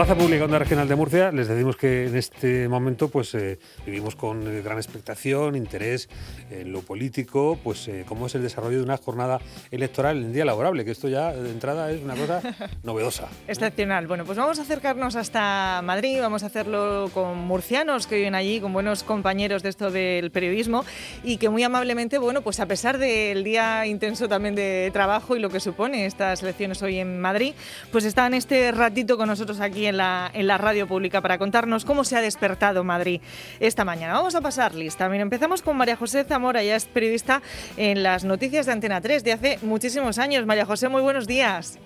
Plaza Pública Onda Regional de Murcia, les decimos que en este momento pues eh, vivimos con eh, gran expectación, interés en lo político, pues eh, cómo es el desarrollo de una jornada electoral en día laborable, que esto ya de entrada es una cosa novedosa. Excepcional. Bueno, pues vamos a acercarnos hasta Madrid, vamos a hacerlo con murcianos que viven allí, con buenos compañeros de esto del periodismo y que muy amablemente, bueno, pues a pesar del día intenso también de trabajo y lo que supone estas elecciones hoy en Madrid, pues están este ratito con nosotros aquí en la, en la radio pública para contarnos cómo se ha despertado Madrid esta mañana. Vamos a pasar lista. Mira, empezamos con María José Zamora, ya es periodista en las noticias de Antena 3 de hace muchísimos años. María José, muy buenos días.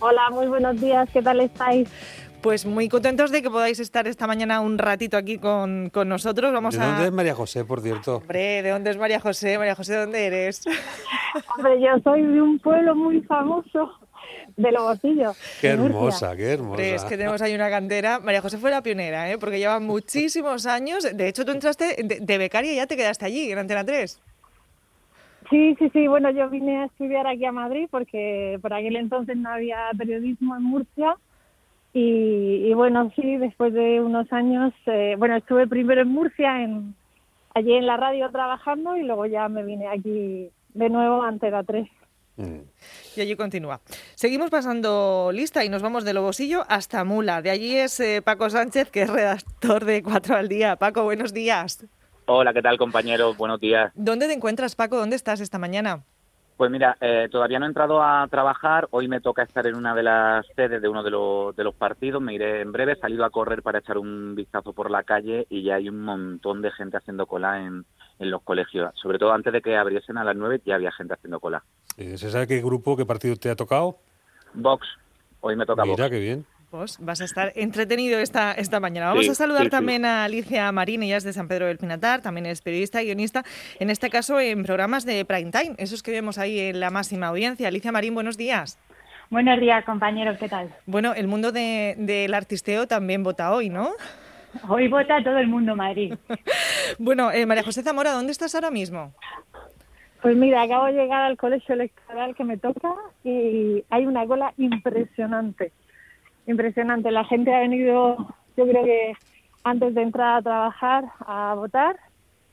Hola, muy buenos días, ¿qué tal estáis? Pues muy contentos de que podáis estar esta mañana un ratito aquí con, con nosotros. Vamos ¿De dónde es María José, por cierto? Hombre, ¿de dónde es María José? María José, ¿de dónde eres? Hombre, yo soy de un pueblo muy famoso de Lobosillo. Qué hermosa, qué hermosa. Es que tenemos ahí una cantera. María José fue la pionera, ¿eh? porque lleva muchísimos años. De hecho, tú entraste de, becaria y ya te quedaste allí, en Antena 3. Sí, sí, sí. Bueno, yo vine a estudiar aquí a Madrid porque por aquel entonces no había periodismo en Murcia. Y, bueno, sí, después de unos años, eh, bueno, estuve primero en Murcia, en, allí en la radio trabajando y luego ya me vine aquí de nuevo a Antena 3. Mm. Y allí continúa. Seguimos pasando lista y nos vamos de Lobosillo hasta Mula. De allí es eh, Paco Sánchez, que es redactor de Cuatro al Día. Paco, buenos días. Hola, ¿qué tal, compañero? Buenos días. ¿Dónde te encuentras, Paco? ¿Dónde estás esta mañana? Pues mira, eh, todavía no he entrado a trabajar. Hoy me toca estar en una de las sedes de uno de los, de los partidos. Me iré en breve. He salido a correr para echar un vistazo por la calle y ya hay un montón de gente haciendo cola en, en los colegios. Sobre todo antes de que abriesen a las nueve ya había gente haciendo cola. ¿Se sabe qué grupo, qué partido te ha tocado? Vox. Hoy me toca Mira, Vox. qué bien. Pues vas a estar entretenido esta, esta mañana. Vamos a saludar también a Alicia Marín, ella es de San Pedro del Pinatar, también es periodista y guionista, en este caso en programas de prime time, esos que vemos ahí en la máxima audiencia. Alicia Marín, buenos días. Buenos días, compañeros, ¿qué tal? Bueno, el mundo del artisteo también vota hoy, ¿no? Hoy vota todo el mundo Madrid. bueno, eh, María José Zamora, ¿dónde estás ahora mismo? Pues mira, acabo de llegar al colegio electoral que me toca y hay una cola impresionante, impresionante. La gente ha venido, yo creo que antes de entrar a trabajar, a votar.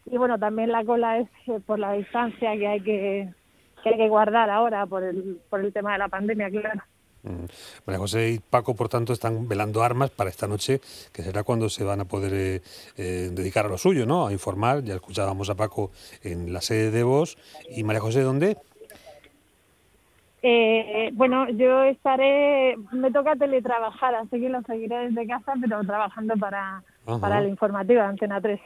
Y bueno, también la cola es eh, por la distancia que hay que, que hay que guardar ahora por el, por el tema de la pandemia, claro. Mm. María José y Paco, por tanto, están velando armas para esta noche, que será cuando se van a poder eh, eh, dedicar a lo suyo, ¿no? A informar. Ya escuchábamos a Paco en la sede de Vos. ¿Y María José dónde? Eh, bueno, yo estaré, me toca teletrabajar, así que lo seguiré desde casa, pero trabajando para, para la informativa de Antena 3.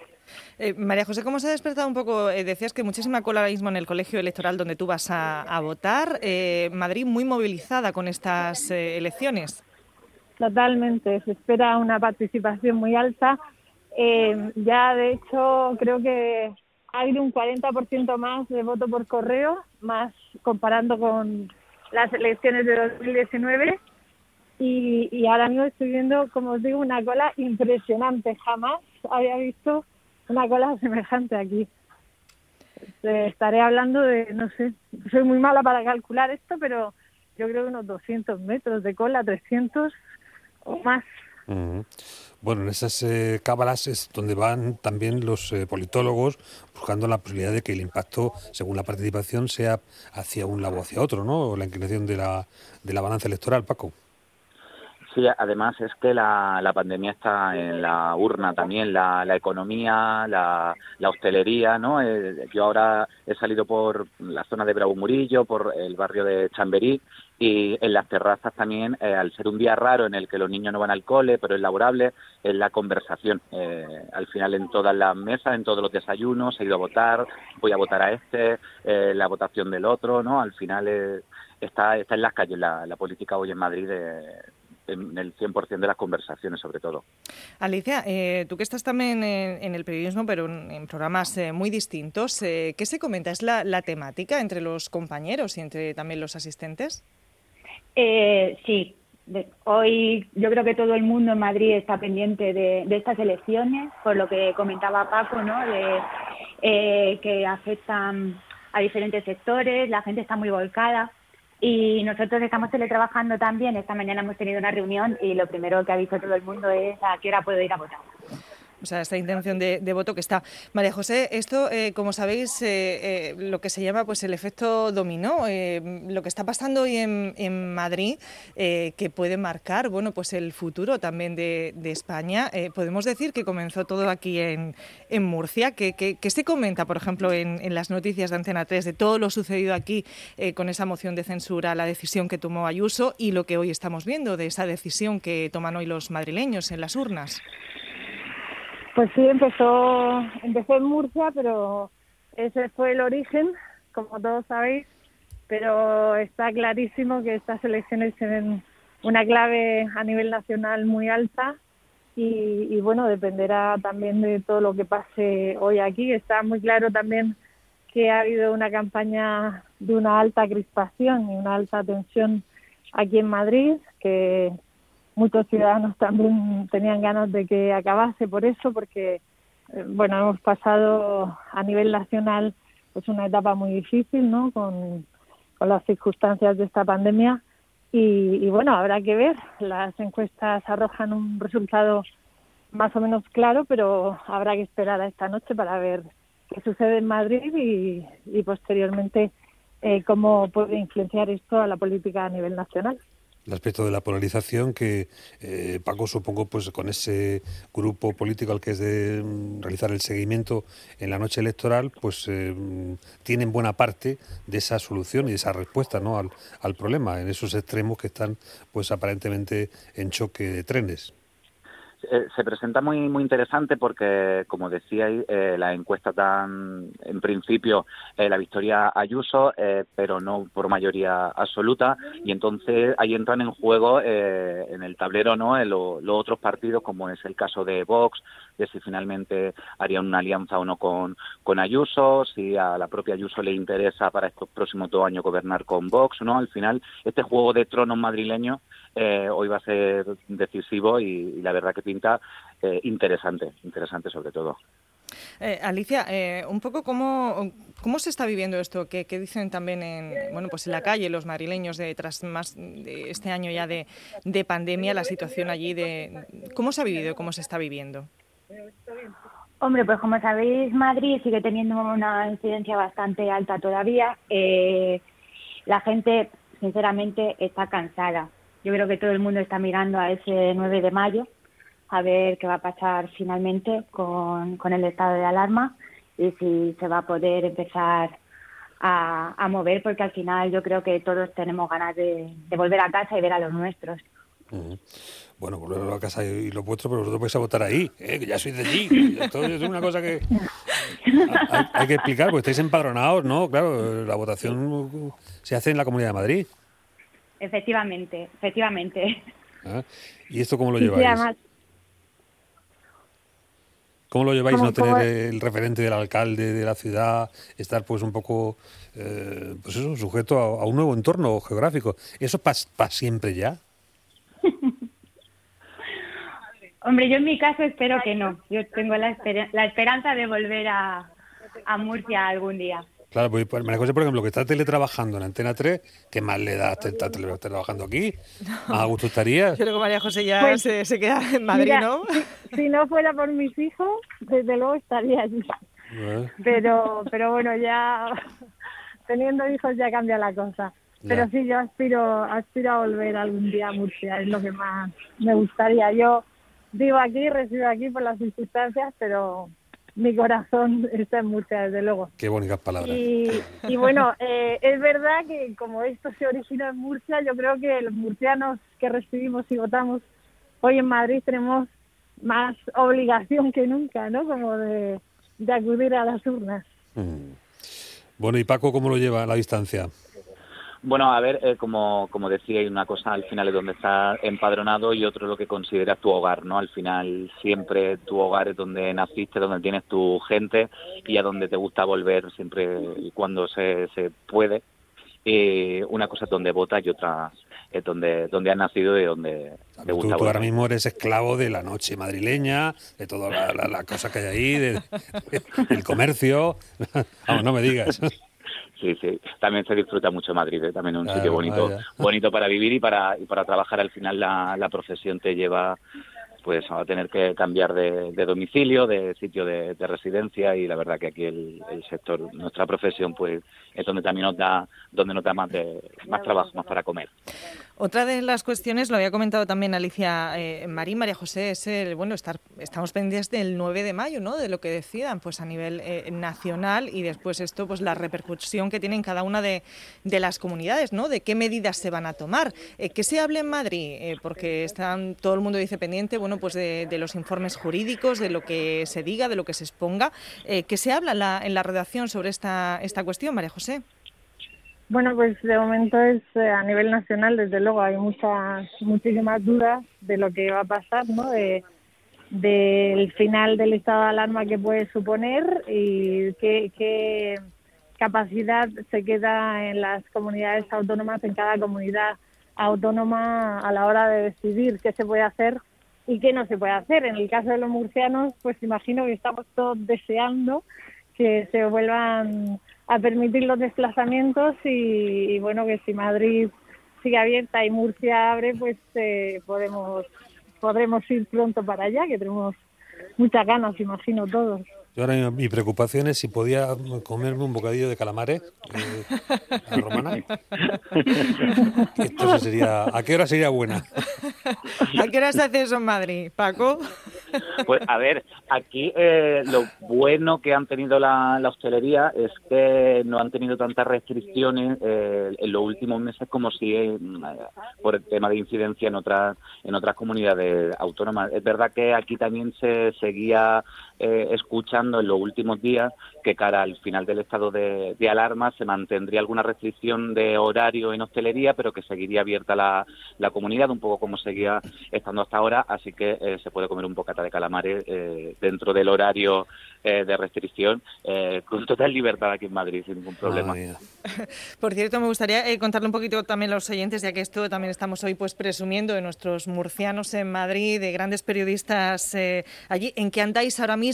Eh, María José, ¿cómo se ha despertado un poco? Eh, decías que muchísima cola ahora mismo en el colegio electoral donde tú vas a, votar. Eh, Madrid muy movilizada con estas elecciones. Totalmente, se espera una participación muy alta. ya, de hecho, creo que ha habido un 40% más de voto por correo, más comparando con las elecciones de 2019. Y, y ahora mismo estoy viendo, como os digo, una cola impresionante. Jamás había visto una cola semejante aquí. Estaré hablando de, no sé, soy muy mala para calcular esto, pero yo creo que unos 200 metros de cola, 300 o más. Bueno, en esas eh, cábalas es donde van también los eh, politólogos buscando la posibilidad de que el impacto, según la participación, sea hacia un lado o hacia otro, ¿no? La inclinación de la, de la balanza electoral, Paco. Sí, además es que la, la pandemia está en la urna también, la, la economía, la, la hostelería, ¿no? Eh, yo ahora he salido por la zona de Bravo Murillo, por el barrio de Chamberí, y en las terrazas también, eh, al ser un día raro en el que los niños no van al cole, pero es laborable, es la conversación. Eh, al final en todas las mesas, en todos los desayunos, he ido a votar, voy a votar a este, la votación del otro, ¿no? Al final está, está en las calles la, la política hoy en Madrid de, en el 100% de las conversaciones, sobre todo. Alicia, eh, tú que estás también en, el periodismo, pero en, programas eh, muy distintos, eh, ¿qué se comenta? ¿Es la, temática entre los compañeros y entre también los asistentes? sí. hoy yo creo que todo el mundo en Madrid está pendiente de, estas elecciones, por lo que comentaba Paco, ¿no? De, que afectan a diferentes sectores, la gente está muy volcada Y nosotros estamos teletrabajando también. Esta mañana hemos tenido una reunión y lo primero que ha dicho todo el mundo es a qué hora puedo ir a votar o sea, esta intención de, voto que está. María José, esto, eh, como sabéis, eh, eh, lo que se llama pues el efecto dominó, lo que está pasando hoy en, Madrid, que puede marcar, bueno, pues el futuro también de, España. podemos decir que comenzó todo aquí en, Murcia. ¿Qué, se comenta, por ejemplo, en, en, las noticias de Antena 3 de todo lo sucedido aquí con esa moción de censura, la decisión que tomó Ayuso y lo que hoy estamos viendo de esa decisión que toman hoy los madrileños en las urnas? Pues sí, empezó, empezó en Murcia, pero ese fue el origen, como todos sabéis, pero está clarísimo que estas elecciones tienen una clave a nivel nacional muy alta y, bueno, dependerá también de todo lo que pase hoy aquí. Está muy claro también que ha habido una campaña de una alta crispación y una alta tensión aquí en Madrid, que muchos ciudadanos también tenían ganas de que acabase por eso, porque eh, bueno, hemos pasado a nivel nacional pues una etapa muy difícil, ¿no? Con, las circunstancias de esta pandemia y, bueno, habrá que ver. Las encuestas arrojan un resultado más o menos claro, pero habrá que esperar a esta noche para ver qué sucede en Madrid y, posteriormente eh, cómo puede influenciar esto a la política a nivel nacional el aspecto de la polarización que eh, Paco supongo pues con ese grupo político al que es de mm, realizar el seguimiento en la noche electoral pues eh, tienen buena parte de esa solución y de esa respuesta ¿no? al, al problema en esos extremos que están pues aparentemente en choque de trenes. Eh, se presenta muy muy interesante porque, como decíais, eh, la encuesta dan, en principio, eh, la victoria Ayuso, pero no por mayoría absoluta, y entonces ahí entran en juego en el tablero no los otros partidos, como es el caso de Vox, de si finalmente harían una alianza o no con, con Ayuso, si a la propia Ayuso le interesa para estos próximos dos años gobernar con Vox, ¿no? Al final, este juego de tronos madrileños eh, hoy va a ser decisivo y, la verdad que pinta eh, interesante, interesante sobre todo. Eh, Alicia, un poco cómo, cómo se está viviendo esto, que, dicen también en, bueno, pues en la calle los madrileños de, tras más de este año ya de, de pandemia, la situación allí, de cómo se ha vivido y cómo se está viviendo. Hombre, pues como sabéis, Madrid sigue teniendo una incidencia bastante alta todavía. la gente, sinceramente, está cansada yo creo que todo el mundo está mirando a ese 9 de mayo a ver qué va a pasar finalmente con, el estado de alarma y si se va a poder empezar a, mover, porque al final yo creo que todos tenemos ganas de, volver a casa y ver a los nuestros. Bueno, volver a casa y lo vuestro, pero vosotros vais a votar ahí, ¿eh? que ya sois de allí. Esto es una cosa que hay, que explicar, porque estáis empadronados, ¿no? Claro, la votación se hace en la Comunidad de Madrid. Efectivamente, efectivamente. Ah, ¿Y esto cómo lo lleváis? ¿Cómo lo lleváis no tener el referente del alcalde de la ciudad, estar pues un poco, eh, pues eso, sujeto a, un nuevo entorno geográfico? ¿Eso para siempre ya? Hombre, yo en mi caso espero que no. Yo tengo la, la esperanza de volver a, a Murcia algún día. Claro, pues, pues María José, por ejemplo, que está teletrabajando en Antena 3, ¿qué más le da estar teletrabajando aquí? ¿A gusto estaría? Yo creo que María José ya pues, se, queda en Madrid, ¿no? Si, no fuera por mis hijos, desde luego estaría allí. Pero, pero bueno, ya teniendo hijos ya cambia la cosa. Pero sí, yo aspiro, aspiro a volver algún día a Murcia, es lo que más me gustaría. Yo vivo aquí, resido aquí por las circunstancias, pero mi corazón está en Murcia, desde luego. Qué bonitas palabras. Y, bueno, eh, es verdad que como esto se origina en Murcia, yo creo que los murcianos que recibimos y votamos hoy en Madrid tenemos más obligación que nunca, ¿no? Como de, acudir a las urnas. Mm. Bueno, ¿y Paco cómo lo lleva a la distancia? Bueno, a ver, eh, como, como decía, hay una cosa al final es donde estás empadronado y otro lo que consideras tu hogar, ¿no? Al final siempre tu hogar es donde naciste, donde tienes tu gente y a donde te gusta volver siempre y cuando se, se puede. Eh, una cosa es donde votas y otra es donde, donde has nacido y donde te gusta tú, tú ahora mismo eres esclavo de la noche madrileña, de toda la, la, cosa que hay ahí, del comercio. Vamos, no me digas. Sí, sí. También se disfruta mucho Madrid, ¿eh? también es un sitio bonito, bonito para vivir y para, y para trabajar. Al final la, la profesión te lleva pues a tener que cambiar de, domicilio, de sitio de, residencia y la verdad que aquí el, sector, nuestra profesión, pues es donde también nos da, donde nos da más, de, más trabajo, más para comer. Otra de las cuestiones, lo había comentado también Alicia eh, María José, es el, bueno, estar, estamos pendientes del 9 de mayo, ¿no? De lo que decidan, pues a nivel eh, nacional y después esto, pues la repercusión que tiene en cada una de, las comunidades, ¿no? De qué medidas se van a tomar. Eh, ¿Qué se hable en Madrid? Eh, porque están, todo el mundo dice pendiente, bueno, pues de, los informes jurídicos, de lo que se diga, de lo que se exponga. ¿Qué se habla en la, en la redacción sobre esta, esta cuestión, María José? Bueno, pues de momento es eh, a nivel nacional, desde luego hay muchas, muchísimas dudas de lo que va a pasar, ¿no? De, del final del estado de alarma que puede suponer y qué, qué capacidad se queda en las comunidades autónomas, en cada comunidad autónoma a la hora de decidir qué se puede hacer y qué no se puede hacer. En el caso de los murcianos, pues imagino que estamos todos deseando que se vuelvan a permitir los desplazamientos y, bueno, que si Madrid sigue abierta y Murcia abre, pues eh, podemos podremos ir pronto para allá, que tenemos muchas ganas, imagino todos. Yo ahora mi preocupación es si podía comerme un bocadillo de calamares eh, a romana. sería, ¿A qué hora sería buena? ¿A qué hora se hace eso en Madrid, Paco? Pues a ver, aquí eh, lo bueno que han tenido la, hostelería es que no han tenido tantas restricciones eh, en los últimos meses como si por el tema de incidencia en otras en otras comunidades autónomas. Es verdad que aquí también se seguía escuchando en los últimos días que cara al final del estado de, alarma se mantendría alguna restricción de horario en hostelería, pero que seguiría abierta la, comunidad, un poco como seguía estando hasta ahora, así que eh, se puede comer un bocata de calamares eh, dentro del horario eh, de restricción con total libertad aquí en Madrid, sin ningún problema. Por cierto, me gustaría contarle un poquito también a los oyentes, ya que esto también estamos hoy pues presumiendo de nuestros murcianos en Madrid, de grandes periodistas allí. ¿En qué andáis ahora mismo?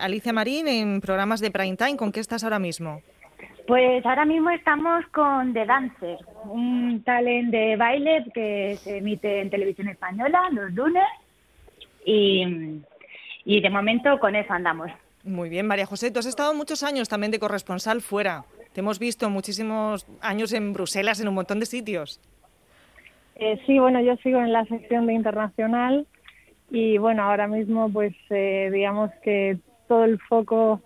Alicia Marín, en programas de prime time, ¿con qué estás ahora mismo? Pues ahora mismo estamos con The Dancer, un talent de baile que se emite en televisión española los lunes y, y de momento con eso andamos. Muy bien, María José, tú has estado muchos años también de corresponsal fuera. Te hemos visto muchísimos años en Bruselas, en un montón de sitios. Eh, sí, bueno, yo sigo en la sección de internacional y bueno, ahora mismo pues eh, digamos que todo el foco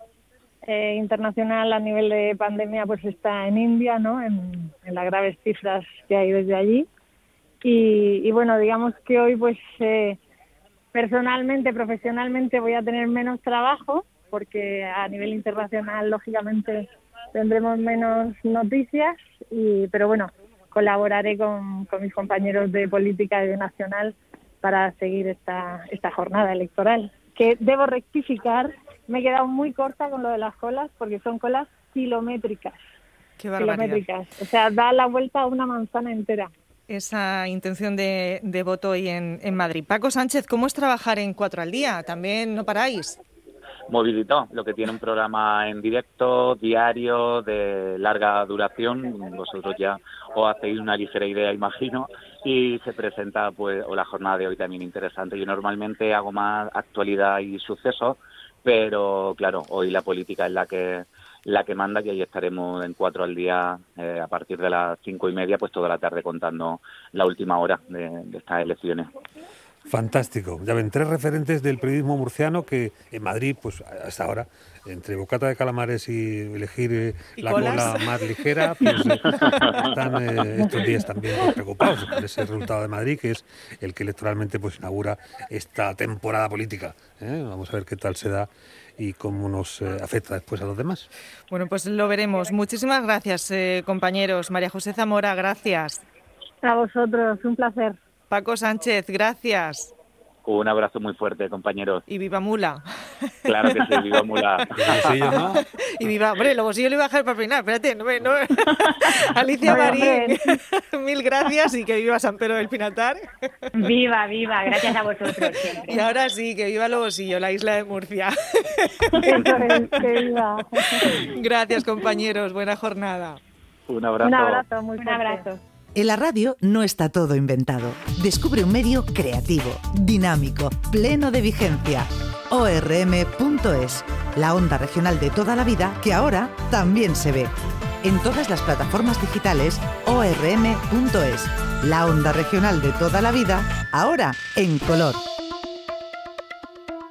eh, internacional a nivel de pandemia pues está en India, ¿no? En, las graves cifras que hay desde allí. Y, bueno, digamos que hoy pues eh, personalmente, profesionalmente voy a tener menos trabajo porque a nivel internacional lógicamente tendremos menos noticias, y, pero bueno, colaboraré con, con mis compañeros de política y de nacional para seguir esta, esta jornada electoral. Que debo rectificar me he quedado muy corta con lo de las colas porque son colas kilométricas. Qué kilométricas. O sea, da la vuelta a una manzana entera. Esa intención de, voto hoy en, en, Madrid. Paco Sánchez, ¿cómo es trabajar en cuatro al día? ¿También no paráis? Movilito, lo que tiene un programa en directo, diario, de larga duración. Vosotros ya os hacéis una ligera idea, imagino. Y se presenta, pues, o la jornada de hoy también interesante. Yo normalmente hago más actualidad y sucesos pero claro, hoy la política es la que la que manda, que ahí estaremos en cuatro al día eh, a partir de las cinco y media, pues toda la tarde contando la última hora de, estas elecciones. Fantástico. Ya ven, tres referentes del periodismo murciano que en Madrid, pues hasta ahora, entre bocata de calamares y elegir eh, la cola más ligera, pues eh, están estos días también pues, preocupados por ese resultado de Madrid, que es el que electoralmente pues inaugura esta temporada política. Vamos a ver qué tal se da y cómo nos eh, afecta después a los demás. Bueno, pues lo veremos. Muchísimas gracias, eh, compañeros. María José Zamora, gracias. A vosotros, un placer. Paco Sánchez, gracias. Un abrazo muy fuerte, compañeros. Y viva Mula. Claro que sí, viva Mula. ¿no? Y viva, hombre, luego sí yo le iba a dejar para peinar, espérate, no, no. Alicia Marín, mil gracias y que viva San Pedro del Pinatar. Viva, viva, gracias a vosotros siempre. Y ahora sí, que viva Lobosillo, la isla de Murcia. Eso es, que viva. Gracias, compañeros, buena jornada. Un abrazo. Un abrazo muy Un fuerte. abrazo. En la radio no está todo inventado. Descubre un medio creativo, dinámico, pleno de vigencia. ORM.es, la onda regional de toda la vida que ahora también se ve. En todas las plataformas digitales, ORM.es, la onda regional de toda la vida, ahora en color.